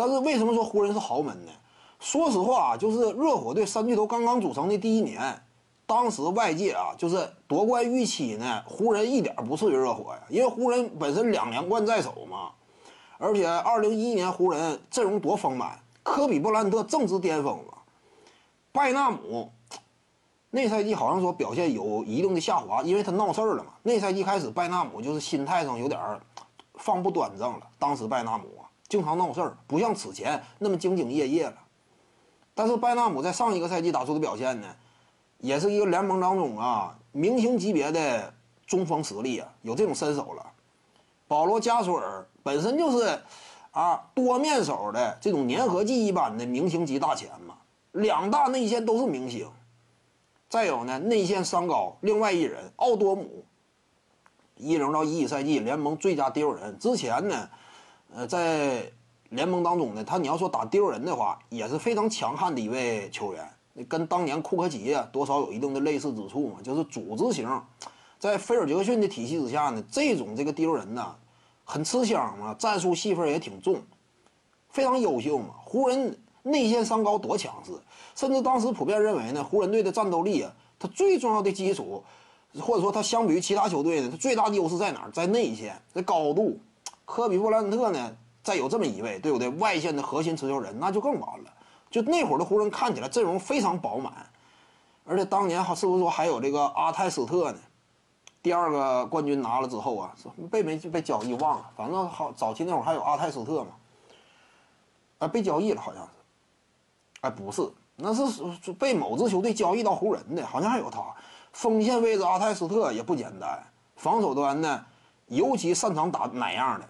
但是为什么说湖人是豪门呢？说实话啊，就是热火队三巨头刚刚组成的第一年，当时外界啊就是夺冠预期呢，湖人一点不次于热火呀，因为湖人本身两连冠在手嘛，而且二零一一年湖人阵容多丰满，科比布兰特正值巅峰嘛，拜纳姆那赛季好像说表现有一定的下滑，因为他闹事儿了嘛。那赛季开始，拜纳姆就是心态上有点放不端正了。当时拜纳姆，经常闹事儿，不像此前那么兢兢业业了。但是拜纳姆在上一个赛季打出的表现呢，也是一个联盟当中啊明星级别的中锋实力啊，有这种身手了。保罗加索尔本身就是啊多面手的这种粘合剂一般的明星级大前嘛，两大内线都是明星。再有呢，内线三高，另外一人奥多姆，一零到一一赛季联盟最佳丢人。之前呢，呃，在联盟当中呢，他你要说打丢人的话，也是非常强悍的一位球员，跟当年库克奇啊多少有一定的类似之处嘛，就是组织型，在菲尔杰克逊的体系之下呢，这种这个丢人呢，很吃香嘛，战术戏份也挺重，非常优秀嘛。湖人内线三高多强势，甚至当时普遍认为呢，湖人队的战斗力啊，他最重要的基础，或者说他相比于其他球队呢，他最大的优势在哪儿？在内线，在高度。科比布兰特呢？再有这么一位，对不对？外线的核心持球人，那就更完了。就那会儿的湖人看起来阵容非常饱满，而且当年还是不是说还有这个阿泰斯特呢？第二个冠军拿了之后啊，被没被交易忘了，反正好早期那会儿还有阿泰斯特嘛，啊被交易了好像是，哎不是，那是被某支球队交易到湖人的，好像还有他。锋线位置阿泰斯特也不简单，防守端呢尤其擅长打哪样的？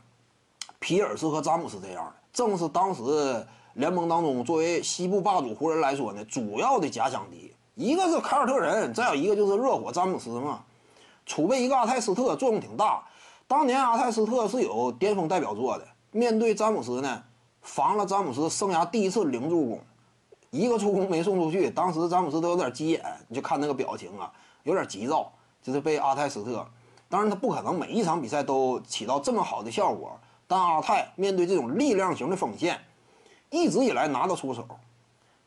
皮尔斯和詹姆斯这样的，正是当时联盟当中作为西部霸主湖人来说呢，主要的假想敌。一个是凯尔特人，再有一个就是热火詹姆斯嘛。储备一个阿泰斯特作用挺大。当年阿泰斯特是有巅峰代表作的，面对詹姆斯呢，防了詹姆斯生涯第一次零助攻，一个助攻没送出去，当时詹姆斯都有点急眼，你就看那个表情啊，有点急躁，就是被阿泰斯特。当然他不可能每一场比赛都起到这么好的效果。但阿泰面对这种力量型的锋线，一直以来拿得出手，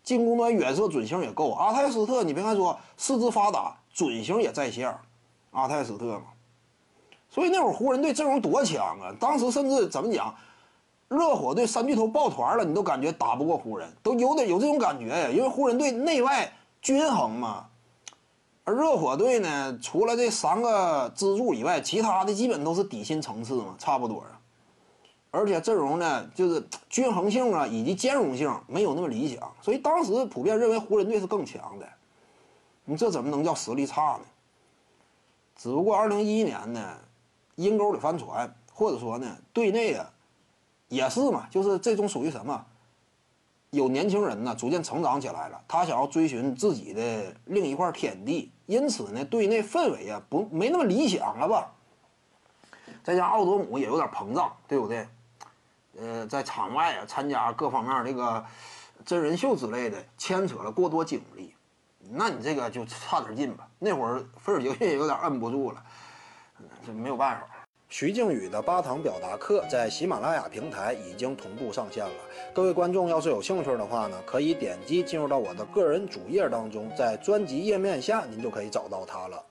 进攻端远射准星也够。阿泰斯特，你别看说四肢发达，准星也在线。阿泰斯特嘛，所以那会儿湖人队阵容多强啊！当时甚至怎么讲，热火队三巨头抱团了，你都感觉打不过湖人，都有点有这种感觉呀。因为湖人队内外均衡嘛，而热火队呢，除了这三个支柱以外，其他的基本都是底薪层次嘛，差不多。而且阵容呢，就是均衡性啊，以及兼容性没有那么理想，所以当时普遍认为湖人队是更强的。你这怎么能叫实力差呢？只不过二零一一年呢，阴沟里翻船，或者说呢，队内啊，也是嘛，就是这种属于什么？有年轻人呢，逐渐成长起来了，他想要追寻自己的另一块天地，因此呢，队内氛围啊，不没那么理想了吧？再加奥多姆也有点膨胀，对不对？呃，在场外啊，参加各方面这个真人秀之类的，牵扯了过多精力，那你这个就差点劲吧。那会儿菲尔杰克逊有点摁不住了，这没有办法。徐静宇的八堂表达课在喜马拉雅平台已经同步上线了，各位观众要是有兴趣的话呢，可以点击进入到我的个人主页当中，在专辑页面下您就可以找到它了。